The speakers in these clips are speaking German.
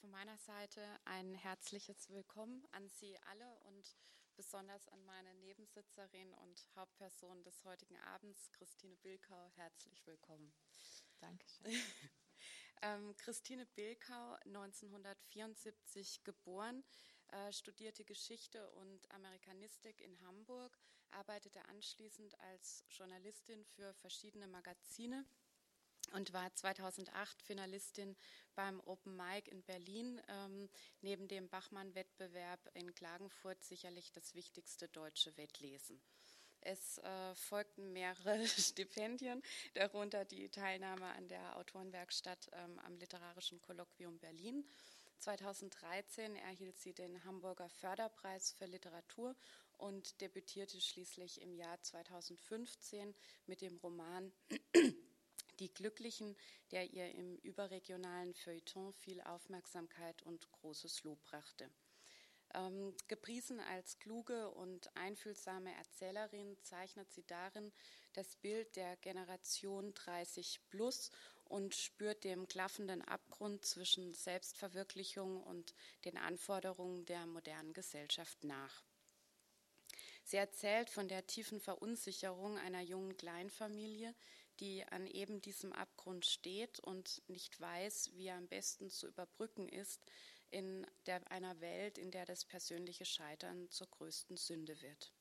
von meiner Seite ein herzliches Willkommen an Sie alle und besonders an meine Nebensitzerin und Hauptperson des heutigen Abends, Christine Bilkau. Herzlich willkommen. Dankeschön. ähm, Christine Bilkau, 1974 geboren, äh, studierte Geschichte und Amerikanistik in Hamburg, arbeitete anschließend als Journalistin für verschiedene Magazine und war 2008 Finalistin beim Open Mic in Berlin, ähm, neben dem Bachmann-Wettbewerb in Klagenfurt sicherlich das wichtigste deutsche Wettlesen. Es äh, folgten mehrere Stipendien, darunter die Teilnahme an der Autorenwerkstatt ähm, am Literarischen Kolloquium Berlin. 2013 erhielt sie den Hamburger Förderpreis für Literatur und debütierte schließlich im Jahr 2015 mit dem Roman die Glücklichen, der ihr im überregionalen Feuilleton viel Aufmerksamkeit und großes Lob brachte. Ähm, gepriesen als kluge und einfühlsame Erzählerin zeichnet sie darin das Bild der Generation 30 plus und spürt dem klaffenden Abgrund zwischen Selbstverwirklichung und den Anforderungen der modernen Gesellschaft nach. Sie erzählt von der tiefen Verunsicherung einer jungen Kleinfamilie, die an eben diesem Abgrund steht und nicht weiß, wie er am besten zu überbrücken ist in der, einer Welt, in der das persönliche Scheitern zur größten Sünde wird.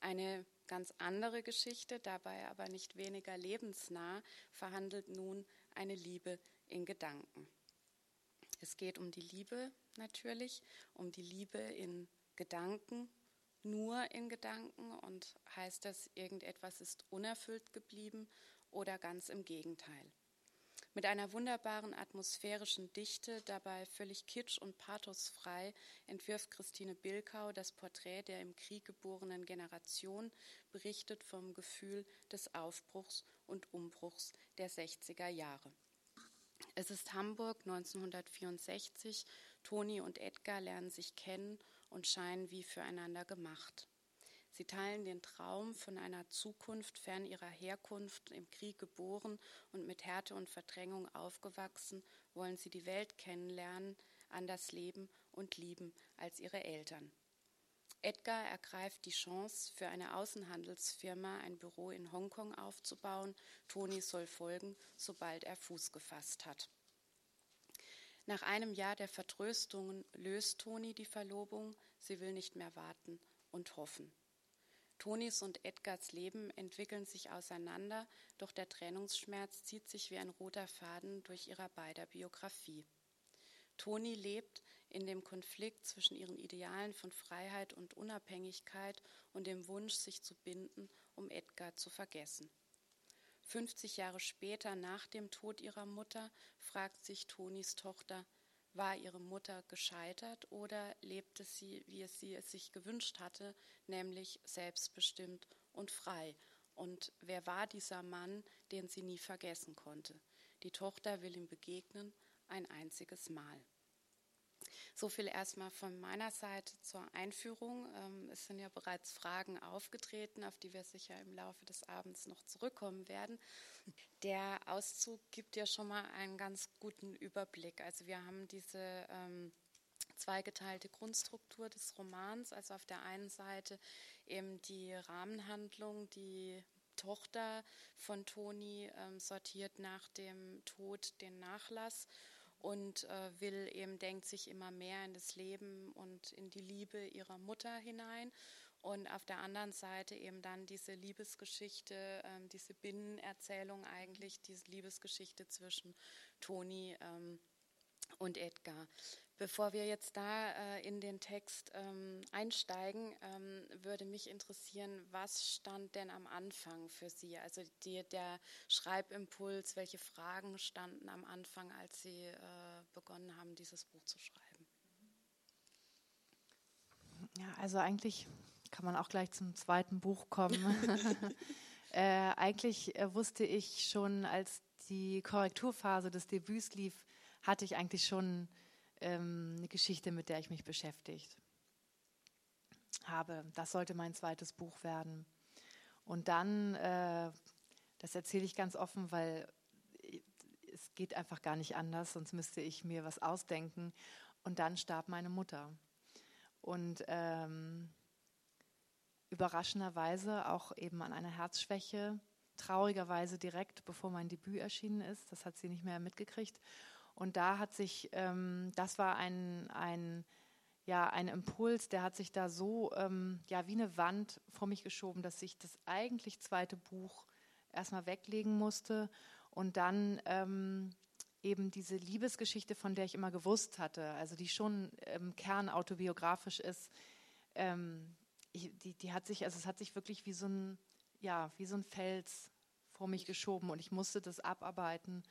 Eine ganz andere Geschichte, dabei aber nicht weniger lebensnah, verhandelt nun eine Liebe in Gedanken. Es geht um die Liebe natürlich, um die Liebe in Gedanken, nur in Gedanken und heißt das, irgendetwas ist unerfüllt geblieben oder ganz im Gegenteil. Mit einer wunderbaren atmosphärischen Dichte, dabei völlig kitsch und pathosfrei, entwirft Christine Bilkau das Porträt der im Krieg geborenen Generation, berichtet vom Gefühl des Aufbruchs und Umbruchs der 60er Jahre. Es ist Hamburg 1964. Toni und Edgar lernen sich kennen und scheinen wie füreinander gemacht. Sie teilen den Traum von einer Zukunft fern ihrer Herkunft, im Krieg geboren und mit Härte und Verdrängung aufgewachsen, wollen sie die Welt kennenlernen, anders leben und lieben als ihre Eltern. Edgar ergreift die Chance, für eine Außenhandelsfirma ein Büro in Hongkong aufzubauen. Toni soll folgen, sobald er Fuß gefasst hat. Nach einem Jahr der Vertröstungen löst Toni die Verlobung. Sie will nicht mehr warten und hoffen. Tonis und Edgars Leben entwickeln sich auseinander, doch der Trennungsschmerz zieht sich wie ein roter Faden durch ihrer beider Biografie. Toni lebt in dem Konflikt zwischen ihren Idealen von Freiheit und Unabhängigkeit und dem Wunsch, sich zu binden, um Edgar zu vergessen. 50 Jahre später, nach dem Tod ihrer Mutter, fragt sich Tonis Tochter, war ihre Mutter gescheitert oder lebte sie, wie es sie es sich gewünscht hatte, nämlich selbstbestimmt und frei? Und wer war dieser Mann, den sie nie vergessen konnte? Die Tochter will ihm begegnen, ein einziges Mal. So viel erstmal von meiner Seite zur Einführung. Ähm, es sind ja bereits Fragen aufgetreten, auf die wir sicher im Laufe des Abends noch zurückkommen werden. Der Auszug gibt ja schon mal einen ganz guten Überblick. Also wir haben diese ähm, zweigeteilte Grundstruktur des Romans. Also auf der einen Seite eben die Rahmenhandlung, die Tochter von Toni ähm, sortiert nach dem Tod den Nachlass und äh, will eben, denkt sich immer mehr in das Leben und in die Liebe ihrer Mutter hinein. Und auf der anderen Seite eben dann diese Liebesgeschichte, ähm, diese Binnenerzählung eigentlich, diese Liebesgeschichte zwischen Toni ähm, und Edgar. Bevor wir jetzt da äh, in den Text ähm, einsteigen, ähm, würde mich interessieren, was stand denn am Anfang für Sie? Also die, der Schreibimpuls, welche Fragen standen am Anfang, als Sie äh, begonnen haben, dieses Buch zu schreiben? Ja, also eigentlich kann man auch gleich zum zweiten Buch kommen. äh, eigentlich äh, wusste ich schon, als die Korrekturphase des Debüts lief, hatte ich eigentlich schon ähm, eine Geschichte, mit der ich mich beschäftigt habe. Das sollte mein zweites Buch werden. Und dann, äh, das erzähle ich ganz offen, weil es geht einfach gar nicht anders, sonst müsste ich mir was ausdenken. Und dann starb meine Mutter. Und ähm, überraschenderweise auch eben an einer Herzschwäche, traurigerweise direkt bevor mein Debüt erschienen ist. Das hat sie nicht mehr mitgekriegt. Und da hat sich, ähm, das war ein, ein, ja, ein Impuls, der hat sich da so ähm, ja, wie eine Wand vor mich geschoben, dass ich das eigentlich zweite Buch erstmal weglegen musste und dann ähm, eben diese Liebesgeschichte, von der ich immer gewusst hatte, also die schon im Kern autobiografisch ist, ähm, ich, die, die hat sich, also es hat sich wirklich wie so ein, ja, wie so ein Fels vor mich geschoben und ich musste das abarbeiten.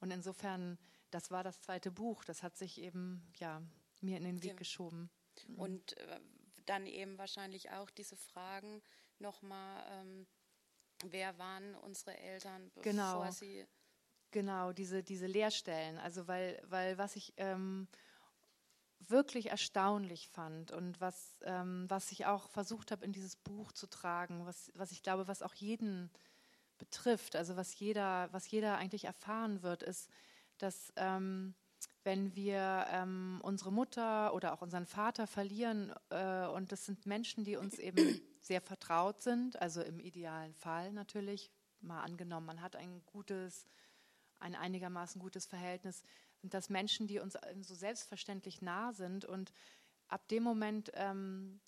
Und insofern, das war das zweite Buch, das hat sich eben, ja, mir in den Weg geschoben. Mhm. Und äh, dann eben wahrscheinlich auch diese Fragen nochmal, ähm, wer waren unsere Eltern, bevor genau. sie Genau, diese, diese Leerstellen. Also weil, weil was ich ähm, wirklich erstaunlich fand und was, ähm, was ich auch versucht habe, in dieses Buch zu tragen, was, was ich glaube, was auch jeden betrifft, also was jeder, was jeder eigentlich erfahren wird, ist, dass ähm, wenn wir ähm, unsere Mutter oder auch unseren Vater verlieren, äh, und das sind Menschen, die uns eben sehr vertraut sind, also im idealen Fall natürlich, mal angenommen, man hat ein gutes ein einigermaßen gutes Verhältnis, sind das Menschen, die uns so selbstverständlich nah sind. Und ab dem Moment ähm,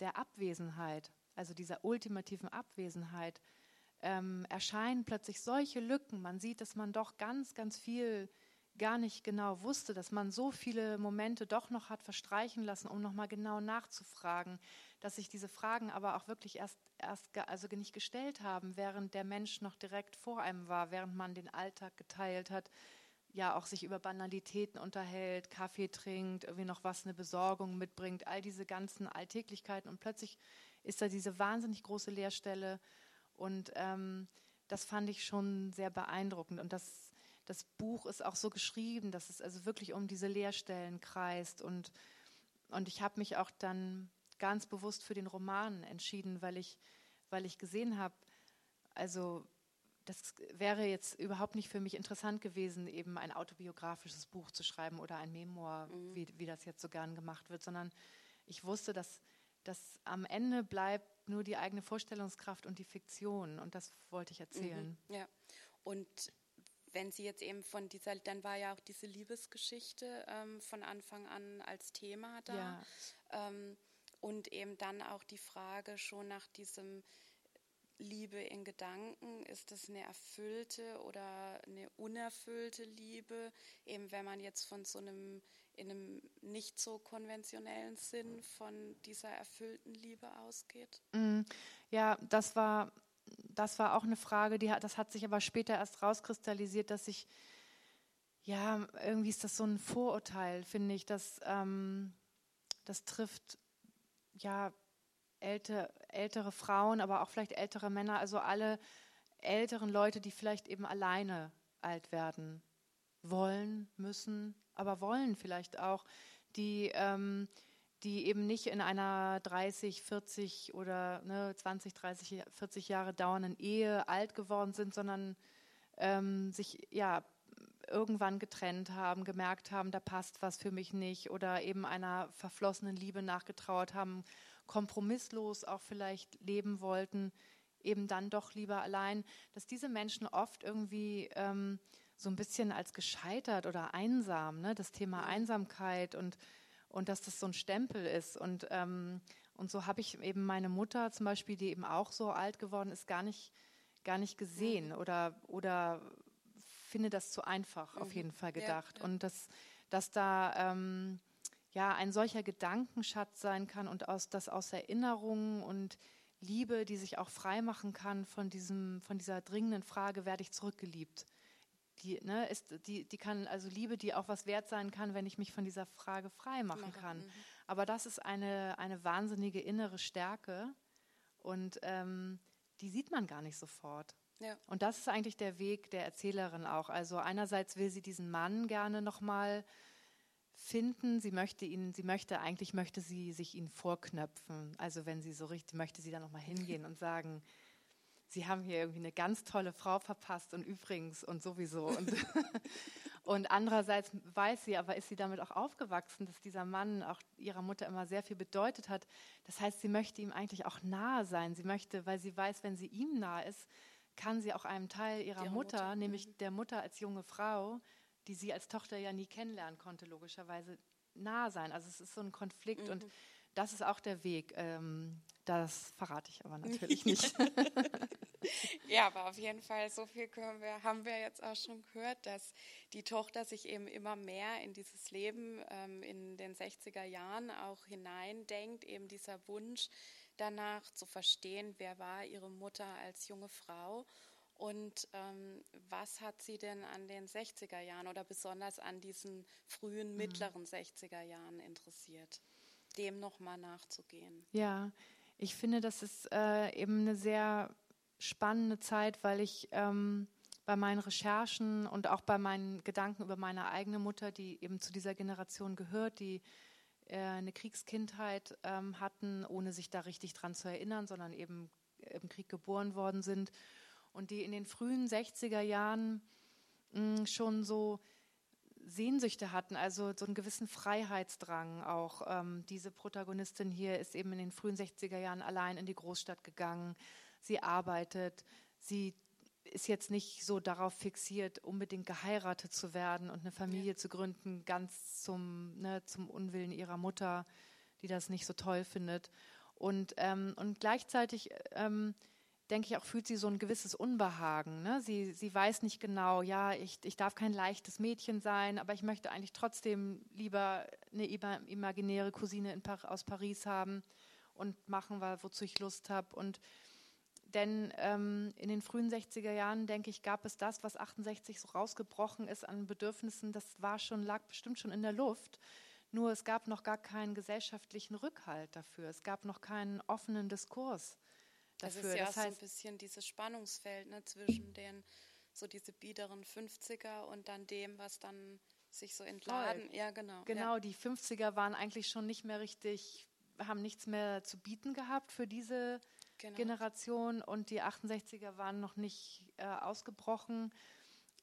der Abwesenheit, also dieser ultimativen Abwesenheit, ähm, erscheinen plötzlich solche Lücken. Man sieht, dass man doch ganz, ganz viel gar nicht genau wusste, dass man so viele Momente doch noch hat verstreichen lassen, um nochmal genau nachzufragen, dass sich diese Fragen aber auch wirklich erst, erst also nicht gestellt haben, während der Mensch noch direkt vor einem war, während man den Alltag geteilt hat, ja auch sich über Banalitäten unterhält, Kaffee trinkt, irgendwie noch was, eine Besorgung mitbringt, all diese ganzen Alltäglichkeiten und plötzlich ist da diese wahnsinnig große Leerstelle und ähm, das fand ich schon sehr beeindruckend und das das Buch ist auch so geschrieben, dass es also wirklich um diese Leerstellen kreist. Und, und ich habe mich auch dann ganz bewusst für den Roman entschieden, weil ich, weil ich gesehen habe, also das wäre jetzt überhaupt nicht für mich interessant gewesen, eben ein autobiografisches Buch zu schreiben oder ein Memoir, mhm. wie, wie das jetzt so gern gemacht wird, sondern ich wusste, dass, dass am Ende bleibt nur die eigene Vorstellungskraft und die Fiktion und das wollte ich erzählen. Mhm. Ja, und wenn Sie jetzt eben von dieser, dann war ja auch diese Liebesgeschichte ähm, von Anfang an als Thema da. Ja. Ähm, und eben dann auch die Frage schon nach diesem Liebe in Gedanken, ist das eine erfüllte oder eine unerfüllte Liebe? Eben wenn man jetzt von so einem, in einem nicht so konventionellen Sinn von dieser erfüllten Liebe ausgeht? Mm, ja, das war das war auch eine Frage, die, das hat sich aber später erst rauskristallisiert, dass ich, ja, irgendwie ist das so ein Vorurteil, finde ich, dass ähm, das trifft, ja, ältere, ältere Frauen, aber auch vielleicht ältere Männer, also alle älteren Leute, die vielleicht eben alleine alt werden wollen, müssen, aber wollen vielleicht auch, die ähm, die eben nicht in einer 30, 40 oder ne, 20, 30, 40 Jahre dauernden Ehe alt geworden sind, sondern ähm, sich ja irgendwann getrennt haben, gemerkt haben, da passt was für mich nicht oder eben einer verflossenen Liebe nachgetrauert haben, kompromisslos auch vielleicht leben wollten, eben dann doch lieber allein, dass diese Menschen oft irgendwie ähm, so ein bisschen als gescheitert oder einsam, ne, das Thema Einsamkeit und und dass das so ein Stempel ist. Und, ähm, und so habe ich eben meine Mutter zum Beispiel, die eben auch so alt geworden ist, gar nicht, gar nicht gesehen oder, oder finde das zu einfach mhm. auf jeden Fall gedacht. Ja, ja. Und dass, dass da ähm, ja ein solcher Gedankenschatz sein kann und aus, dass aus Erinnerungen und Liebe, die sich auch freimachen kann von, diesem, von dieser dringenden Frage, werde ich zurückgeliebt? die, ne, ist, die, die kann, also Liebe, die auch was wert sein kann, wenn ich mich von dieser Frage frei machen kann. Mhm. Aber das ist eine, eine wahnsinnige innere Stärke und ähm, die sieht man gar nicht sofort. Ja. Und das ist eigentlich der Weg der Erzählerin auch. Also einerseits will sie diesen Mann gerne nochmal finden. Sie möchte ihn, sie möchte, eigentlich möchte sie sich ihn vorknöpfen. Also wenn sie so richtig, möchte sie dann nochmal hingehen und sagen, Sie haben hier irgendwie eine ganz tolle Frau verpasst und übrigens und sowieso. Und, und andererseits weiß sie, aber ist sie damit auch aufgewachsen, dass dieser Mann auch ihrer Mutter immer sehr viel bedeutet hat. Das heißt, sie möchte ihm eigentlich auch nahe sein. Sie möchte, weil sie weiß, wenn sie ihm nahe ist, kann sie auch einem Teil ihrer Mutter, Mutter, nämlich mhm. der Mutter als junge Frau, die sie als Tochter ja nie kennenlernen konnte, logischerweise nah sein. Also es ist so ein Konflikt mhm. und das ist auch der Weg. Ähm, das verrate ich aber natürlich nicht. ja, aber auf jeden Fall, so viel wir, haben wir jetzt auch schon gehört, dass die Tochter sich eben immer mehr in dieses Leben ähm, in den 60er Jahren auch hineindenkt, eben dieser Wunsch danach zu verstehen, wer war ihre Mutter als junge Frau und ähm, was hat sie denn an den 60er Jahren oder besonders an diesen frühen, mhm. mittleren 60er Jahren interessiert, dem nochmal nachzugehen? Ja, ich finde, das ist äh, eben eine sehr spannende Zeit, weil ich ähm, bei meinen Recherchen und auch bei meinen Gedanken über meine eigene Mutter, die eben zu dieser Generation gehört, die eine Kriegskindheit ähm, hatten, ohne sich da richtig dran zu erinnern, sondern eben im Krieg geboren worden sind und die in den frühen 60er Jahren mh, hm, schon so Sehnsüchte hatten, also so einen gewissen Freiheitsdrang auch. Ähm, diese Protagonistin hier ist eben in den frühen 60er Jahren allein in die Großstadt gegangen. Sie arbeitet, sie ist jetzt nicht so darauf fixiert, unbedingt geheiratet zu werden und eine Familie ja. zu gründen, ganz zum, ne, zum Unwillen ihrer Mutter, die das nicht so toll findet. Und, ähm, und gleichzeitig ähm, denke ich auch, fühlt sie so ein gewisses Unbehagen. Ne? Sie, sie weiß nicht genau, ja, ich, ich darf kein leichtes Mädchen sein, aber ich möchte eigentlich trotzdem lieber eine imaginäre Cousine Par aus Paris haben und machen, wozu ich Lust habe. Und denn ähm, in den frühen 60er Jahren, denke ich, gab es das, was 68 so rausgebrochen ist an Bedürfnissen, das war schon, lag bestimmt schon in der Luft. Nur es gab noch gar keinen gesellschaftlichen Rückhalt dafür. Es gab noch keinen offenen Diskurs dafür. Das ist ja das heißt, so ein bisschen dieses Spannungsfeld ne, zwischen den, so diese biederen 50er und dann dem, was dann sich so entladen. Voll. Ja, genau. Genau, ja. die 50er waren eigentlich schon nicht mehr richtig, haben nichts mehr zu bieten gehabt für diese genau. Generation und die 68er waren noch nicht äh, ausgebrochen.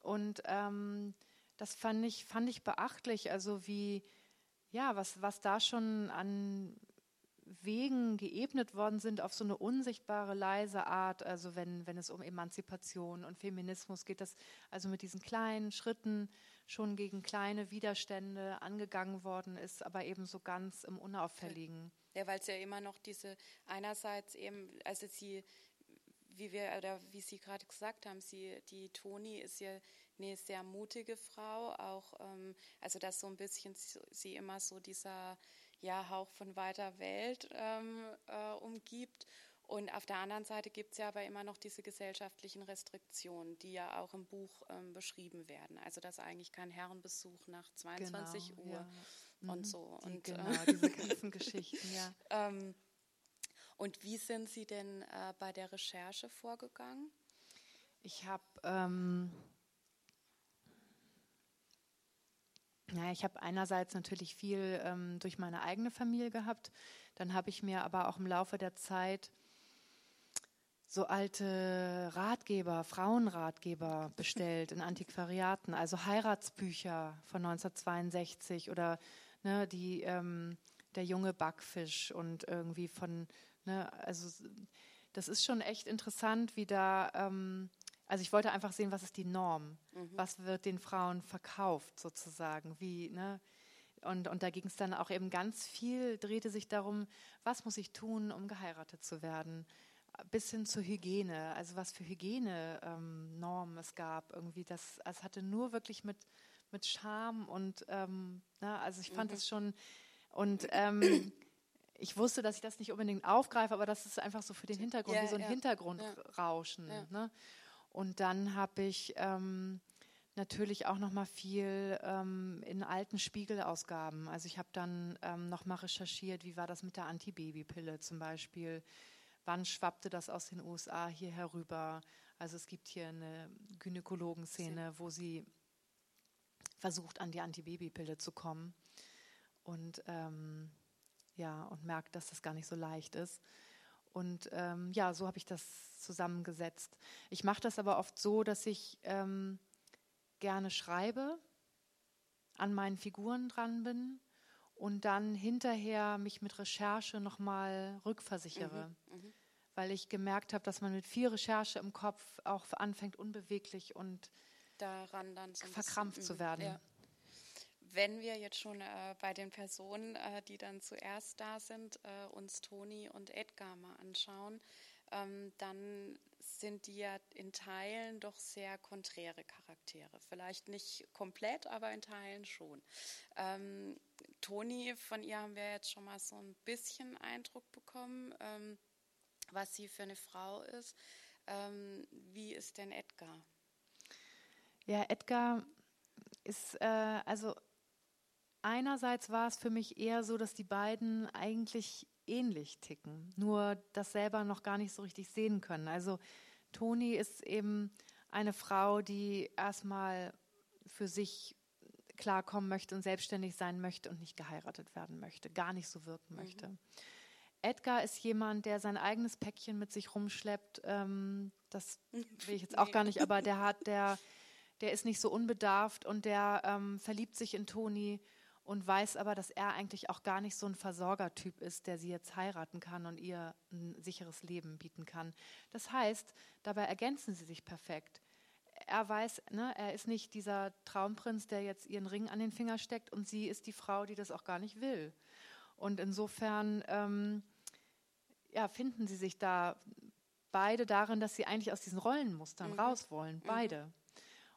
Und ähm, das fand ich, fand ich beachtlich, also wie, ja, was, was da schon an Wegen geebnet worden sind auf so eine unsichtbare, leise Art. Also wenn, wenn es um Emanzipation und Feminismus geht, das also mit diesen kleinen Schritten schon gegen kleine Widerstände angegangen worden ist, aber eben so ganz im Unauffälligen. Ja, weil es ja immer noch diese einerseits eben, also sie, wie wir oder wie Sie gerade gesagt haben, sie, die Toni ist ja eine sehr mutige Frau, auch ähm, also dass so ein bisschen sie immer so dieser ja, Hauch von weiter Welt ähm, äh, umgibt. Und auf der anderen Seite gibt es ja aber immer noch diese gesellschaftlichen Restriktionen, die ja auch im Buch ähm, beschrieben werden. Also dass eigentlich kein Herrenbesuch nach 22 genau, Uhr ja. und mhm. so. Die, und, genau, äh, diese ganzen Geschichten, ja. Ähm, und wie sind Sie denn äh, bei der Recherche vorgegangen? Ich habe ähm, Ja, ich habe einerseits natürlich viel ähm, durch meine eigene Familie gehabt. Dann habe ich mir aber auch im Laufe der Zeit so alte Ratgeber, Frauenratgeber bestellt in Antiquariaten, also Heiratsbücher von 1962 oder ne, die, ähm, der junge Backfisch und irgendwie von, ne, also das ist schon echt interessant, wie da ähm, also ich wollte einfach sehen, was ist die Norm? Mhm. Was wird den Frauen verkauft sozusagen? Wie, ne? Und, und da ging es dann auch eben ganz viel, drehte sich darum, was muss ich tun, um geheiratet zu werden? Bis hin zur Hygiene, also was für Hygienenormen ähm, es gab. Irgendwie das, es hatte nur wirklich mit, mit Scham und, ähm, na, ne, also ich fand es mhm. schon, und ähm, ich wusste, dass ich das nicht unbedingt aufgreife, aber das ist einfach so für den Hintergrund, ja, wie so ein ja, Hintergrundrauschen. Ja. Ne? Und dann habe ich ähm, natürlich auch noch mal viel ähm, in alten Spiegelausgaben. Also ich habe dann ähm, noch mal recherchiert, wie war das mit der Antibabypille zum Beispiel. Wann schwappte das aus den USA hier herüber? Also es gibt hier eine Gynäkologenszene, wo sie versucht, an die Antibabypille zu kommen und ähm, ja und merkt, dass das gar nicht so leicht ist. Und ähm, ja, so habe ich das zusammengesetzt. Ich mache das aber oft so, dass ich ähm, gerne schreibe, an meinen Figuren dran bin und dann hinterher mich mit Recherche nochmal rückversichere. Mhm, mh. Weil ich gemerkt habe, dass man mit viel Recherche im Kopf auch anfängt, unbeweglich und daran dann so verkrampft zu werden. Ja. Wenn wir jetzt schon äh, bei den Personen, äh, die dann zuerst da sind, äh, uns Toni und Edgar mal anschauen, ähm, dann sind die ja in Teilen doch sehr konträre Charaktere. Vielleicht nicht komplett, aber in Teilen schon. Ähm, Toni, von ihr haben wir jetzt schon mal so ein bisschen Eindruck bekommen, ähm, was sie für eine Frau ist. Ähm, wie ist denn Edgar? Ja, Edgar ist, äh, also einerseits war es für mich eher so, dass die beiden eigentlich ähnlich ticken, nur das selber noch gar nicht so richtig sehen können. Also Toni ist eben eine Frau, die erstmal für sich klarkommen möchte und selbstständig sein möchte und nicht geheiratet werden möchte, gar nicht so wirken möchte. Mhm. Edgar ist jemand, der sein eigenes Päckchen mit sich rumschleppt. Ähm, das will ich jetzt auch nee. gar nicht, aber der hat, der, der ist nicht so unbedarft und der ähm, verliebt sich in Toni und weiß aber, dass er eigentlich auch gar nicht so ein Versorgertyp ist, der sie jetzt heiraten kann und ihr ein sicheres Leben bieten kann. Das heißt, dabei ergänzen sie sich perfekt. Er weiß, ne, er ist nicht dieser Traumprinz, der jetzt ihren Ring an den Finger steckt und sie ist die Frau, die das auch gar nicht will. Und insofern ähm, ja, finden sie sich da beide darin, dass sie eigentlich aus diesen Rollenmustern mhm. raus wollen, beide. Mhm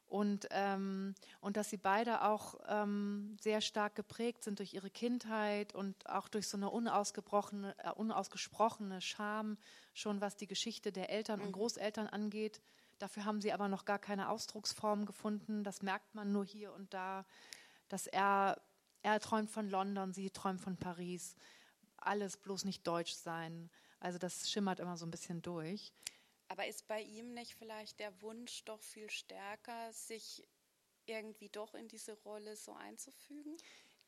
und, ähm, und dass sie beide auch ähm, sehr stark geprägt sind durch ihre Kindheit und auch durch so eine unausgebrochene, äh, unausgesprochene Scham, schon was die Geschichte der Eltern und mhm. Großeltern angeht. Dafür haben sie aber noch gar keine Ausdrucksform gefunden. Das merkt man nur hier und da, dass er, er träumt von London, sie träumt von Paris. Alles bloß nicht deutsch sein. Also das schimmert immer so ein bisschen durch. Aber ist bei ihm nicht vielleicht der Wunsch doch viel stärker, sich irgendwie doch in diese Rolle so einzufügen?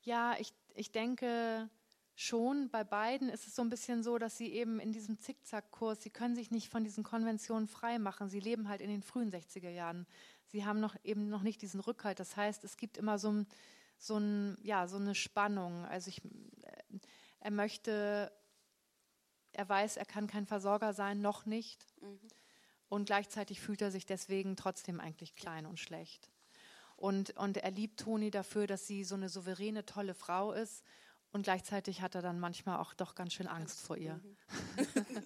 Ja, ich, ich denke schon. Bei beiden ist es so ein bisschen so, dass sie eben in diesem Zickzackkurs, sie können sich nicht von diesen Konventionen freimachen. Sie leben halt in den frühen 60er Jahren. Sie haben noch eben noch nicht diesen Rückhalt. Das heißt, es gibt immer so, ein, so, ein, ja, so eine Spannung. Also ich, äh, er möchte er weiß, er kann kein Versorger sein, noch nicht. Mhm. Und gleichzeitig fühlt er sich deswegen trotzdem eigentlich klein und schlecht. Und, und er liebt Toni dafür, dass sie so eine souveräne, tolle Frau ist. Und gleichzeitig hat er dann manchmal auch doch ganz schön Angst vor ihr. Mhm.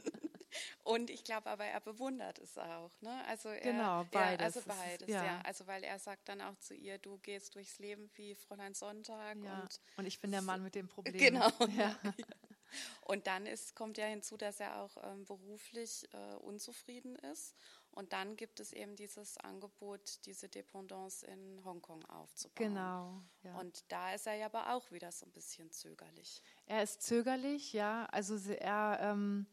und ich glaube aber, er bewundert es auch. Ne? Also er, genau, beides. Ja, also beides, ja. ja. Also weil er sagt dann auch zu ihr, du gehst durchs Leben wie Fräulein Sonntag. Ja. Und, und ich bin der Mann mit dem Problem. Genau. Ja. Und dann ist, kommt ja hinzu, dass er auch ähm, beruflich äh, unzufrieden ist. Und dann gibt es eben dieses Angebot, diese Dependance in Hongkong aufzubauen. Genau. Ja. Und da ist er ja aber auch wieder so ein bisschen zögerlich. Er ist zögerlich, ja. Also er, ähm,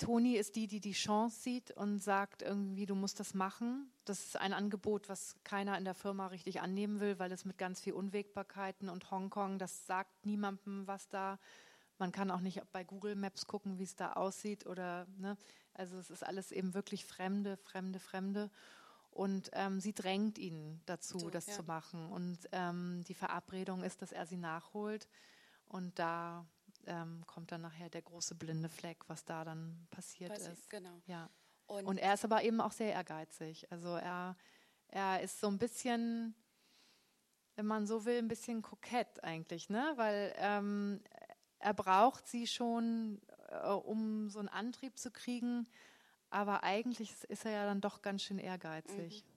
Toni ist die, die die Chance sieht und sagt irgendwie, du musst das machen. Das ist ein Angebot, was keiner in der Firma richtig annehmen will, weil es mit ganz viel Unwägbarkeiten und Hongkong, das sagt niemandem was da. Man kann auch nicht bei Google Maps gucken, wie es da aussieht oder, ne? Also es ist alles eben wirklich Fremde, Fremde, Fremde. Und ähm, sie drängt ihn dazu, so, das ja. zu machen. Und ähm, die Verabredung ist, dass er sie nachholt. Und da ähm, kommt dann nachher der große blinde Fleck, was da dann passiert Passiv, ist. Genau. Ja. Und, und, er ist aber eben auch sehr ehrgeizig. Also er, er ist so ein bisschen, wenn man so will, ein bisschen kokett eigentlich, ne? Weil ähm, er braucht sie schon, äh, um so einen Antrieb zu kriegen, aber eigentlich ist er ja dann doch ganz schön ehrgeizig. Mhm.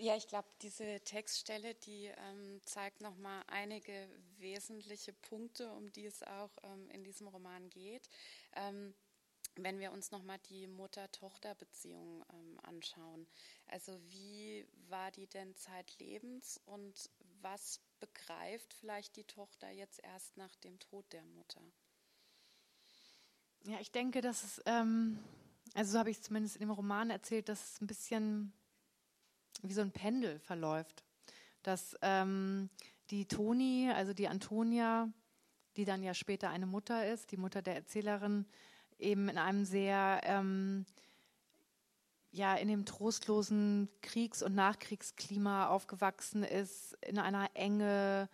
Ja, ich glaube, diese Textstelle, die ähm, zeigt nochmal einige wesentliche Punkte, um die es auch ähm, in diesem Roman geht. Ähm, wenn wir uns nochmal die Mutter-Tochter-Beziehung ähm, anschauen. Also wie war die denn zeitlebens und was begreift vielleicht die Tochter jetzt erst nach dem Tod der Mutter? Ja, ich denke, dass es, ähm, also so habe ich es zumindest in dem Roman erzählt, dass es ein bisschen wie so ein Pendel verläuft. Dass ähm, die Toni, also die Antonia, die dann ja später eine Mutter ist, die Mutter der Erzählerin, eben in einem sehr, ähm, ja, in dem trostlosen Kriegs- und Nachkriegsklima aufgewachsen ist, in einer Enge,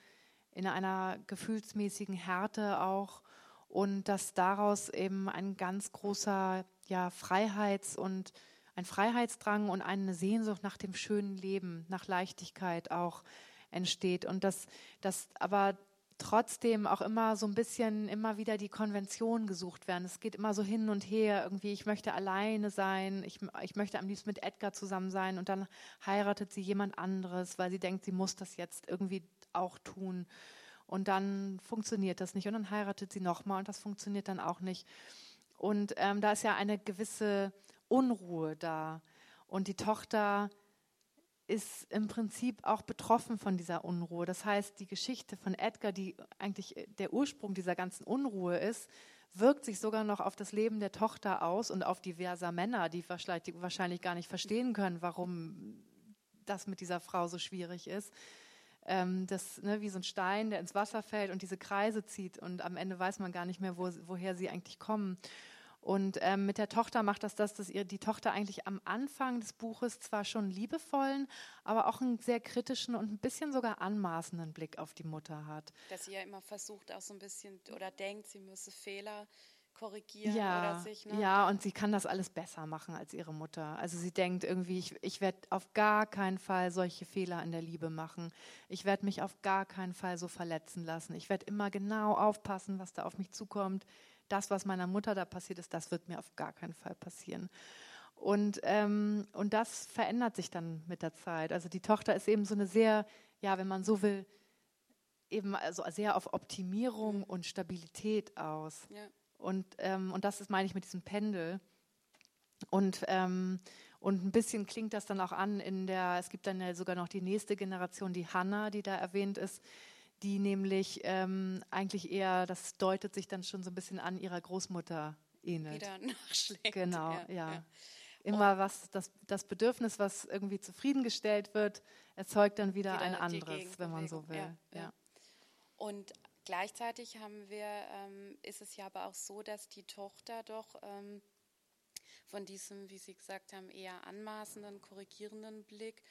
in einer gefühlsmäßigen Härte auch und dass daraus eben ein ganz großer ja, Freiheits- und ein Freiheitsdrang und eine Sehnsucht nach dem schönen Leben, nach Leichtigkeit auch entsteht und dass das aber trotzdem auch immer so ein bisschen immer wieder die Konvention gesucht werden. Es geht immer so hin und her irgendwie, ich möchte alleine sein, ich, ich möchte am liebsten mit Edgar zusammen sein und dann heiratet sie jemand anderes, weil sie denkt, sie muss das jetzt irgendwie auch tun. Und dann funktioniert das nicht und dann heiratet sie nochmal und das funktioniert dann auch nicht. Und ähm, da ist ja eine gewisse Unruhe da. Und die Tochter ist im Prinzip auch betroffen von dieser Unruhe. Das heißt, die Geschichte von Edgar, die eigentlich der Ursprung dieser ganzen Unruhe ist, wirkt sich sogar noch auf das Leben der Tochter aus und auf diverser Männer, die wahrscheinlich gar nicht verstehen können, warum das mit dieser Frau so schwierig ist. Ähm, das ne, wie so ein Stein, der ins Wasser fällt und diese Kreise zieht und am Ende weiß man gar nicht mehr, wo, woher sie eigentlich kommen. Und ähm, mit der Tochter macht das das, dass ihr die Tochter eigentlich am Anfang des Buches zwar schon liebevollen, aber auch einen sehr kritischen und ein bisschen sogar anmaßenden Blick auf die Mutter hat. Dass sie ja immer versucht, auch so ein bisschen oder denkt, sie müsse Fehler korrigieren ja, oder sich. Ne? Ja, und sie kann das alles besser machen als ihre Mutter. Also sie denkt irgendwie, ich, ich werde auf gar keinen Fall solche Fehler in der Liebe machen. Ich werde mich auf gar keinen Fall so verletzen lassen. Ich werde immer genau aufpassen, was da auf mich zukommt das, was meiner Mutter da passiert ist, das wird mir auf gar keinen Fall passieren. Und, ähm, und das verändert sich dann mit der Zeit. Also die Tochter ist eben so eine sehr, ja, wenn man so will, eben also sehr auf Optimierung und Stabilität aus. Ja. Und, ähm, und das ist, meine ich, mit diesem Pendel. Und, ähm, und ein bisschen klingt das dann auch an in der, es gibt dann ja sogar noch die nächste Generation, die Hannah, die da erwähnt ist, die nämlich ähm, eigentlich eher, das deutet sich dann schon so ein bisschen an, ihrer Großmutter ähnelt. Wieder nachschlägt. Genau, ja. ja. ja. Immer was, das, das Bedürfnis, was irgendwie zufriedengestellt wird, erzeugt dann wieder, wieder ein anderes, wenn man so will. Ja, ja. Und gleichzeitig haben wir, ähm, ist es ja aber auch so, dass die Tochter doch ähm, von diesem, wie Sie gesagt haben, eher anmaßenden, korrigierenden Blick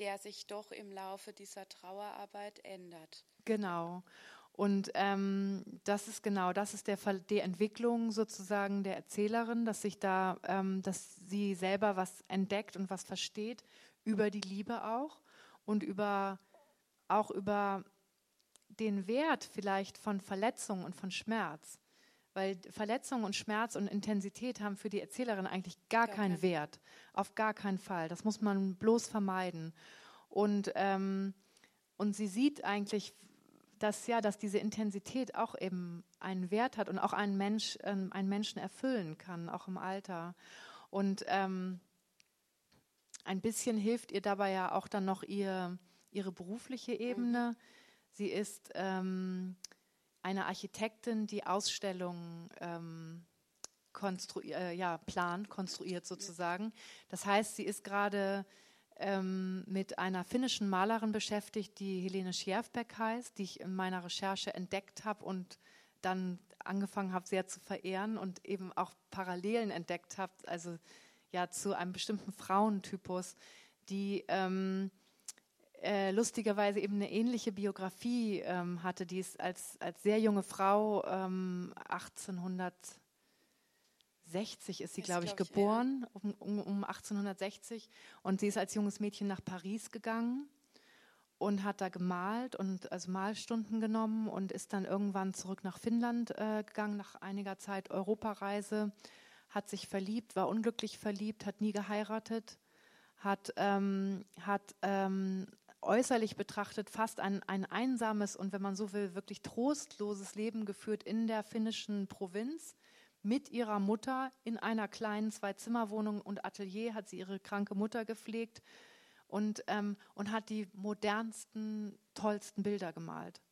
der sich doch im Laufe dieser Trauerarbeit ändert. Genau. Und ähm, das ist genau, das ist der Fall, die Entwicklung sozusagen der Erzählerin, dass sich da, ähm, dass sie selber was entdeckt und was versteht über die Liebe auch und über auch über den Wert vielleicht von Verletzung und von Schmerz. Weil Verletzung und Schmerz und Intensität haben für die Erzählerin eigentlich gar, gar keinen kein. Wert. Auf gar keinen Fall. Das muss man bloß vermeiden. Und, ähm, und sie sieht eigentlich, dass ja, dass diese Intensität auch eben einen Wert hat und auch einen, Mensch, ähm, einen Menschen erfüllen kann, auch im Alter. Und ähm, ein bisschen hilft ihr dabei ja auch dann noch ihr, ihre berufliche Ebene. Mhm. Sie ist ähm, eine Architektin, die Ausstellungen ähm, äh, ja, plant, konstruiert sozusagen. Das heißt, sie ist gerade ähm, mit einer finnischen Malerin beschäftigt, die Helene Schjerfbeck heißt, die ich in meiner Recherche entdeckt habe und dann angefangen habe, sehr zu verehren und eben auch Parallelen entdeckt habe, also ja zu einem bestimmten Frauentypus, die ähm, äh, lustigerweise eben eine ähnliche Biografie ähm, hatte, die ist als, als sehr junge Frau ähm, 1860 ist sie, glaube ich, glaub ich, geboren, ja. um, um, um 1860. Und sie ist als junges Mädchen nach Paris gegangen und hat da gemalt und also Malstunden genommen und ist dann irgendwann zurück nach Finnland äh, gegangen, nach einiger Zeit Europareise, hat sich verliebt, war unglücklich verliebt, hat nie geheiratet, hat, ähm, hat ähm, äußerlich betrachtet fast ein, ein einsames und wenn man so will, wirklich trostloses Leben geführt in der finnischen Provinz. Mit ihrer Mutter in einer kleinen Zwei-Zimmer-Wohnung und Atelier hat sie ihre kranke Mutter gepflegt und, ähm, und hat die modernsten, tollsten Bilder gemalt.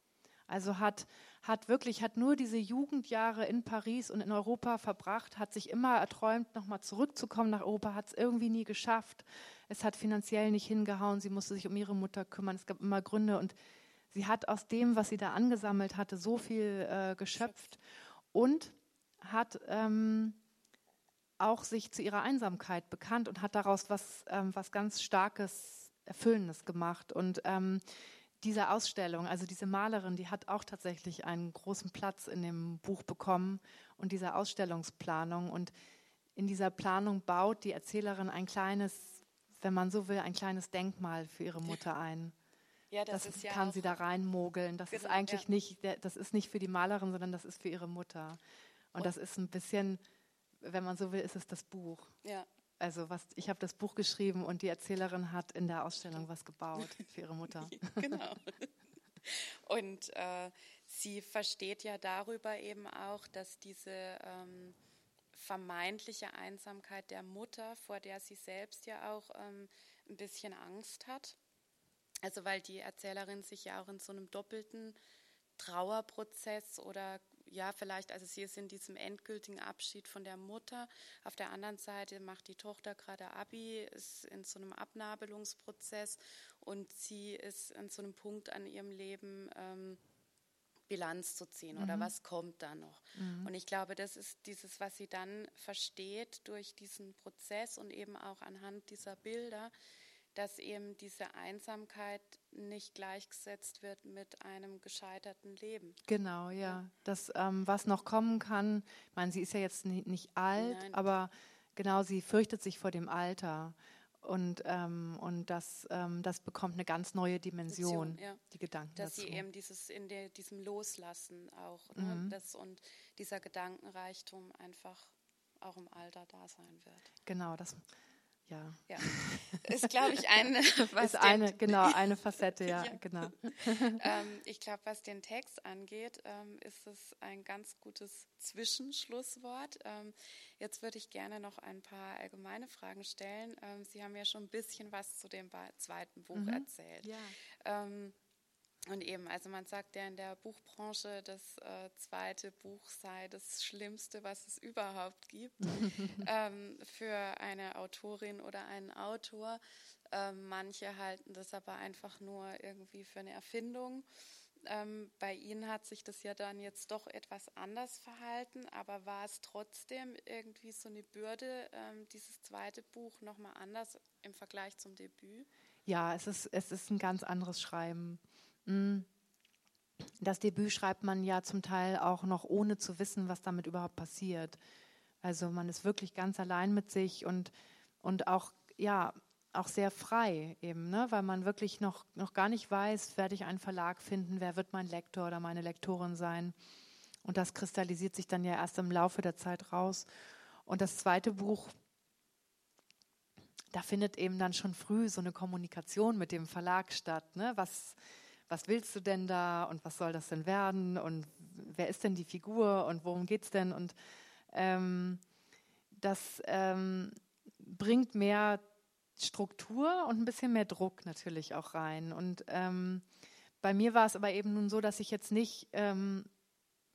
Also hat, hat wirklich, hat nur diese Jugendjahre in Paris und in Europa verbracht, hat sich immer erträumt, nochmal zurückzukommen nach Europa, hat es irgendwie nie geschafft. Es hat finanziell nicht hingehauen, sie musste sich um ihre Mutter kümmern, es gab immer Gründe und sie hat aus dem, was sie da angesammelt hatte, so viel äh, geschöpft und hat ähm, auch sich zu ihrer Einsamkeit bekannt und hat daraus was, ähm, was ganz Starkes, Erfüllendes gemacht. Und ähm, diese Ausstellung, also diese Malerin, die hat auch tatsächlich einen großen Platz in dem Buch bekommen und diese Ausstellungsplanung. Und in dieser Planung baut die Erzählerin ein kleines, wenn man so will, ein kleines Denkmal für ihre Mutter ein. Ja, das, das ja kann sie da reinmogeln. Das genau, ist eigentlich ja. nicht, das ist nicht für die Malerin, sondern das ist für ihre Mutter. Und, und das ist ein bisschen, wenn man so will, ist es das Buch. Ja. Also was, ich habe das Buch geschrieben und die Erzählerin hat in der Ausstellung was gebaut für ihre Mutter. genau. Und äh, sie versteht ja darüber eben auch, dass diese ähm, vermeintliche Einsamkeit der Mutter, vor der sie selbst ja auch ähm, ein bisschen Angst hat. Also weil die Erzählerin sich ja auch in so einem doppelten Trauerprozess oder ja, vielleicht, also sie ist in diesem endgültigen Abschied von der Mutter. Auf der anderen Seite macht die Tochter gerade Abi, ist in so einem Abnabelungsprozess und sie ist in so einem Punkt an ihrem Leben, ähm, Bilanz zu ziehen mhm. oder was kommt da noch. Mhm. Und ich glaube, das ist dieses, was sie dann versteht durch diesen Prozess und eben auch anhand dieser Bilder, dass eben diese Einsamkeit nicht gleichgesetzt wird mit einem gescheiterten Leben. Genau, ja. Das, ähm, was noch kommen kann, ich meine, sie ist ja jetzt nicht, nicht alt, Nein. aber genau, sie fürchtet sich vor dem Alter. Und, ähm, und das, ähm, das bekommt eine ganz neue Dimension, Beziehung, ja. die Gedanken Dass dazu. sie eben dieses, in der, diesem Loslassen auch, ne, mhm. das, und dieser Gedankenreichtum einfach auch im Alter da sein wird. Genau, das, ja. ja. Ist, glaube ich, eine, was ist eine, genau, eine Facette, ja, ja. genau. Ähm, ich glaube, was den Text angeht, ähm, ist es ein ganz gutes Zwischenschlusswort. Ähm, jetzt würde ich gerne noch ein paar allgemeine Fragen stellen. Ähm, Sie haben ja schon ein bisschen was zu dem zweiten Buch mhm. erzählt. Ja. Und eben, also man sagt ja in der Buchbranche, das äh, zweite Buch sei das Schlimmste, was es überhaupt gibt ähm, für eine Autorin oder einen Autor. Ähm, manche halten das aber einfach nur irgendwie für eine Erfindung. Ähm, bei Ihnen hat sich das ja dann jetzt doch etwas anders verhalten, aber war es trotzdem irgendwie so eine Bürde, ähm, dieses zweite Buch nochmal anders im Vergleich zum Debüt? Ja, es ist, es ist ein ganz anderes Schreiben. Mm. Das Debüt schreibt man ja zum Teil auch noch ohne zu wissen, was damit überhaupt passiert. Also man ist wirklich ganz allein mit sich und, und auch, ja, auch sehr frei eben, ne? weil man wirklich noch, noch gar nicht weiß, werde ich einen Verlag finden, wer wird mein Lektor oder meine Lektorin sein. Und das kristallisiert sich dann ja erst im Laufe der Zeit raus. Und das zweite Buch, da findet eben dann schon früh so eine Kommunikation mit dem Verlag statt. Ne? Was, was willst du denn da und was soll das denn werden und wer ist denn die Figur und worum geht es denn? Und ähm, das ähm, bringt mehr Struktur und ein bisschen mehr Druck natürlich auch rein. Und ähm, bei mir war es aber eben nun so, dass ich jetzt nicht ähm,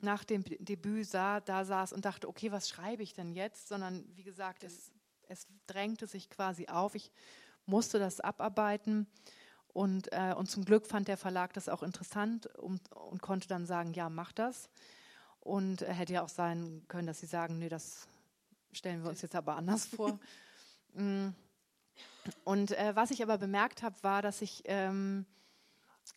nach dem Debüt sah, da saß und dachte, okay, was schreibe ich denn jetzt? Sondern wie gesagt, es, es drängte sich quasi auf. Ich musste das abarbeiten. Und, äh, und zum Glück fand der Verlag das auch interessant und, und konnte dann sagen, ja, mach das. Und äh, hätte ja auch sein können, dass sie sagen, nee, das stellen wir uns jetzt aber anders vor. Mm. und äh, was ich aber bemerkt habe, war, dass ich ähm,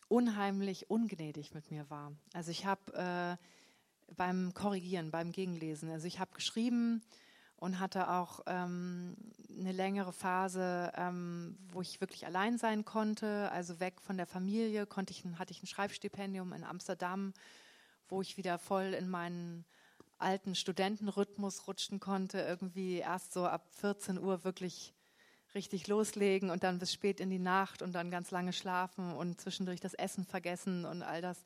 unheimlich ungnädig mit mir war. Also ich habe äh, beim Korrigieren, beim Gegenlesen, also ich habe geschrieben, und hatte auch ähm, eine längere Phase, ähm, wo ich wirklich allein sein konnte, also weg von der Familie, konnte ich, hatte ich ein Schreibstipendium in Amsterdam, wo ich wieder voll in meinen alten Studentenrhythmus rutschen konnte, irgendwie erst so ab 14 Uhr wirklich richtig loslegen und dann bis spät in die Nacht und dann ganz lange schlafen und zwischendurch das Essen vergessen und all das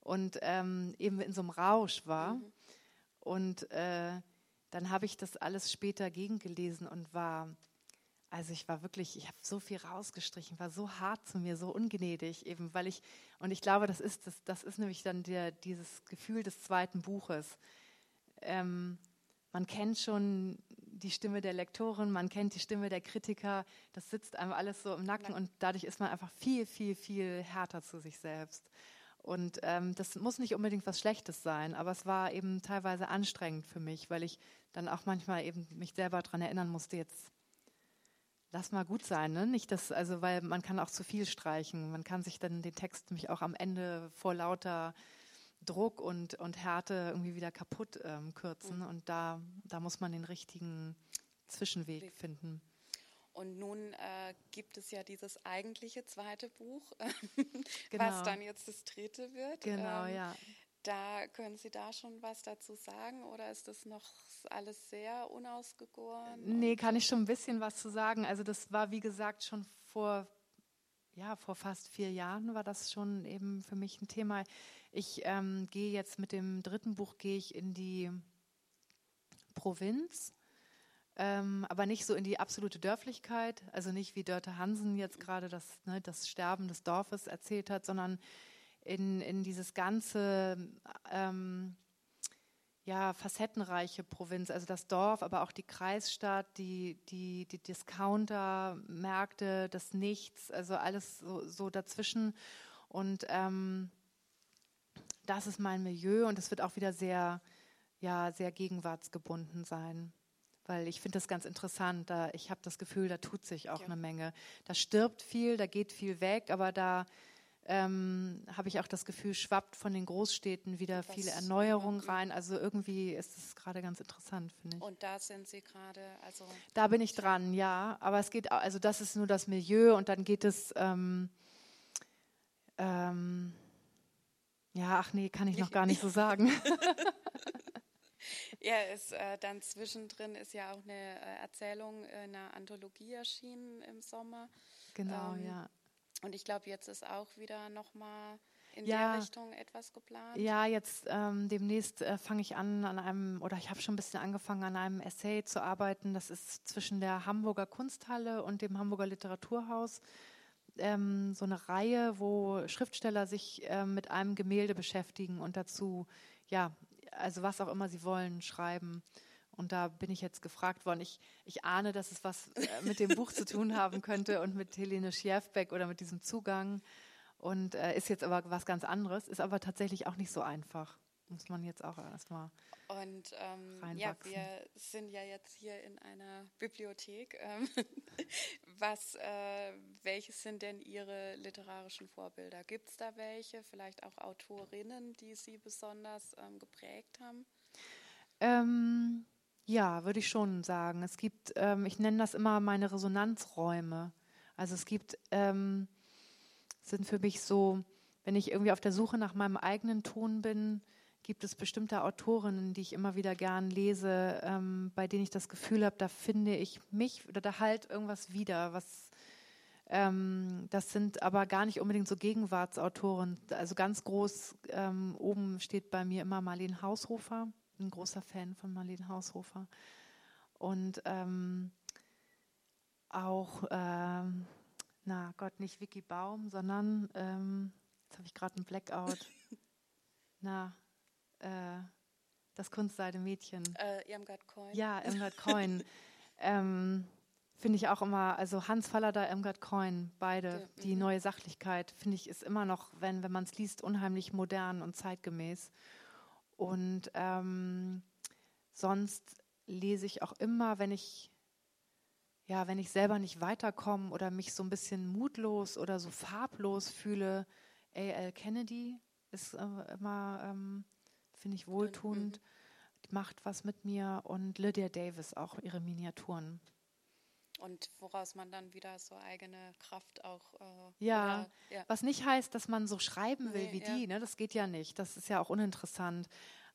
und ähm, eben in so einem Rausch war. Mhm. Und äh, dann habe ich das alles später gegengelesen und war, also ich war wirklich, ich habe so viel rausgestrichen, war so hart zu mir, so ungnädig, eben weil ich, und ich glaube, das ist, das, das ist nämlich dann der, dieses Gefühl des zweiten Buches. Ähm, man kennt schon die Stimme der Lektorin, man kennt die Stimme der Kritiker, das sitzt einem alles so im Nacken und dadurch ist man einfach viel, viel, viel härter zu sich selbst. Und ähm, das muss nicht unbedingt was Schlechtes sein, aber es war eben teilweise anstrengend für mich, weil ich dann auch manchmal eben mich selber daran erinnern musste, jetzt lass mal gut sein, ne? Nicht das, also weil man kann auch zu viel streichen. Man kann sich dann den Text nämlich auch am Ende vor lauter Druck und, und Härte irgendwie wieder kaputt ähm, kürzen. Mhm. Und da, da muss man den richtigen Zwischenweg finden. Und nun äh, gibt es ja dieses eigentliche zweite Buch, genau. was dann jetzt das dritte wird. Genau, ähm, ja. Da können Sie da schon was dazu sagen oder ist das noch alles sehr unausgegoren? Nee, kann ich schon ein bisschen was zu sagen. Also das war wie gesagt schon vor ja, vor fast vier Jahren war das schon eben für mich ein Thema. Ich ähm, gehe jetzt mit dem dritten Buch gehe ich in die Provinz, ähm, aber nicht so in die absolute Dörflichkeit, also nicht wie Dörte Hansen jetzt gerade das, ne, das Sterben des Dorfes erzählt hat, sondern in, in dieses ganze ähm, ja, facettenreiche Provinz, also das Dorf, aber auch die Kreisstadt, die, die, die Discounter, Märkte, das Nichts, also alles so, so dazwischen. Und ähm, das ist mein Milieu und es wird auch wieder sehr, ja, sehr gegenwartsgebunden sein. Weil ich finde das ganz interessant. Da, ich habe das Gefühl, da tut sich auch ja. eine Menge. Da stirbt viel, da geht viel weg, aber da ähm, habe ich auch das Gefühl, schwappt von den Großstädten wieder Was viele Erneuerungen rein. Also irgendwie ist es gerade ganz interessant, finde ich. Und da sind Sie gerade, also. Da bin ich dran, ja. Aber es geht, also das ist nur das Milieu und dann geht es, ähm, ähm, ja, ach nee, kann ich noch gar nicht so sagen. ja, ist, äh, dann zwischendrin ist ja auch eine äh, Erzählung in einer Anthologie erschienen im Sommer. Genau, ähm, ja. Und ich glaube, jetzt ist auch wieder nochmal in ja, der Richtung etwas geplant. Ja, jetzt ähm, demnächst äh, fange ich an an einem, oder ich habe schon ein bisschen angefangen, an einem Essay zu arbeiten. Das ist zwischen der Hamburger Kunsthalle und dem Hamburger Literaturhaus. Ähm, so eine Reihe, wo Schriftsteller sich äh, mit einem Gemälde beschäftigen und dazu, ja, also was auch immer sie wollen, schreiben. Und da bin ich jetzt gefragt worden. Ich, ich ahne, dass es was äh, mit dem Buch zu tun haben könnte und mit Helene Schierfbeck oder mit diesem Zugang. Und äh, ist jetzt aber was ganz anderes, ist aber tatsächlich auch nicht so einfach. Muss man jetzt auch erstmal. Und ähm, ja, wir sind ja jetzt hier in einer Bibliothek. Ähm, was, äh, welches sind denn Ihre literarischen Vorbilder? Gibt es da welche? Vielleicht auch Autorinnen, die Sie besonders ähm, geprägt haben? Ähm, ja, würde ich schon sagen. Es gibt, ähm, ich nenne das immer meine Resonanzräume. Also es gibt, ähm, sind für mich so, wenn ich irgendwie auf der Suche nach meinem eigenen Ton bin, gibt es bestimmte Autorinnen, die ich immer wieder gern lese, ähm, bei denen ich das Gefühl habe, da finde ich mich oder da halt irgendwas wieder, was ähm, das sind aber gar nicht unbedingt so Gegenwartsautoren. Also ganz groß ähm, oben steht bei mir immer Marlene Haushofer ein großer Fan von Marlene Haushofer. Und ähm, auch, ähm, na Gott, nicht Vicky Baum, sondern, ähm, jetzt habe ich gerade einen Blackout. na, äh, das Kunstseide Mädchen. Äh, Irmgard Coin. Ja, Irmgard Coin. ähm, finde ich auch immer, also Hans Fallada, Irmgard Coin, beide, die, die mhm. neue Sachlichkeit, finde ich, ist immer noch, wenn, wenn man es liest, unheimlich modern und zeitgemäß. Und ähm, sonst lese ich auch immer, wenn ich ja, wenn ich selber nicht weiterkomme oder mich so ein bisschen mutlos oder so farblos fühle, A.L. Kennedy ist äh, immer, ähm, finde ich, wohltuend, mhm. macht was mit mir und Lydia Davis auch ihre Miniaturen. Und woraus man dann wieder so eigene Kraft auch. Äh, ja, oder, ja, was nicht heißt, dass man so schreiben will nee, wie ja. die, ne? das geht ja nicht. Das ist ja auch uninteressant.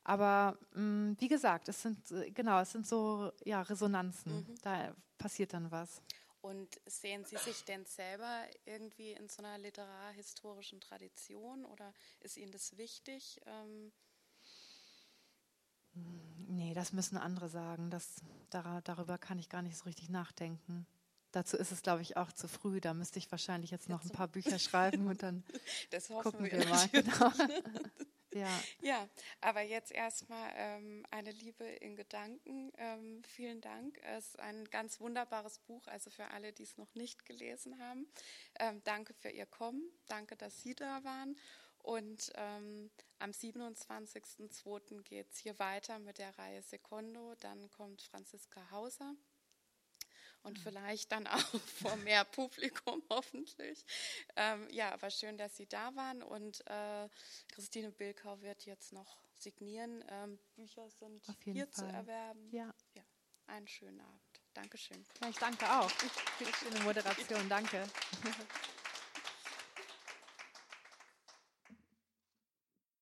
Aber mh, mm, wie gesagt, es sind äh, genau, es sind so ja, Resonanzen. Mhm. Da passiert dann was. Und sehen Sie sich denn selber irgendwie in so einer literarhistorischen Tradition oder ist Ihnen das wichtig? Ähm Nee, das müssen andere sagen. Das, dar darüber kann ich gar nicht so richtig nachdenken. Dazu ist es, glaube ich, auch zu früh. Da müsste ich wahrscheinlich jetzt noch ein paar Bücher schreiben und dann gucken wir, wir mal. Genau. ja. ja, aber jetzt erstmal ähm, eine Liebe in Gedanken. Ähm, vielen Dank. Es ist ein ganz wunderbares Buch, also für alle, die es noch nicht gelesen haben. Ähm, danke für Ihr Kommen. Danke, dass Sie da waren. Und ähm, am 27.02. geht es hier weiter mit der Reihe Secondo. Dann kommt Franziska Hauser und mhm. vielleicht dann auch vor mehr Publikum hoffentlich. Ähm, ja, aber schön, dass Sie da waren und äh, Christine Bilkau wird jetzt noch signieren. Ähm, Bücher sind hier Fall. zu erwerben. Ja. ja. Einen schönen Abend. Dankeschön. Ja, ich danke auch. Schöne Moderation. Danke.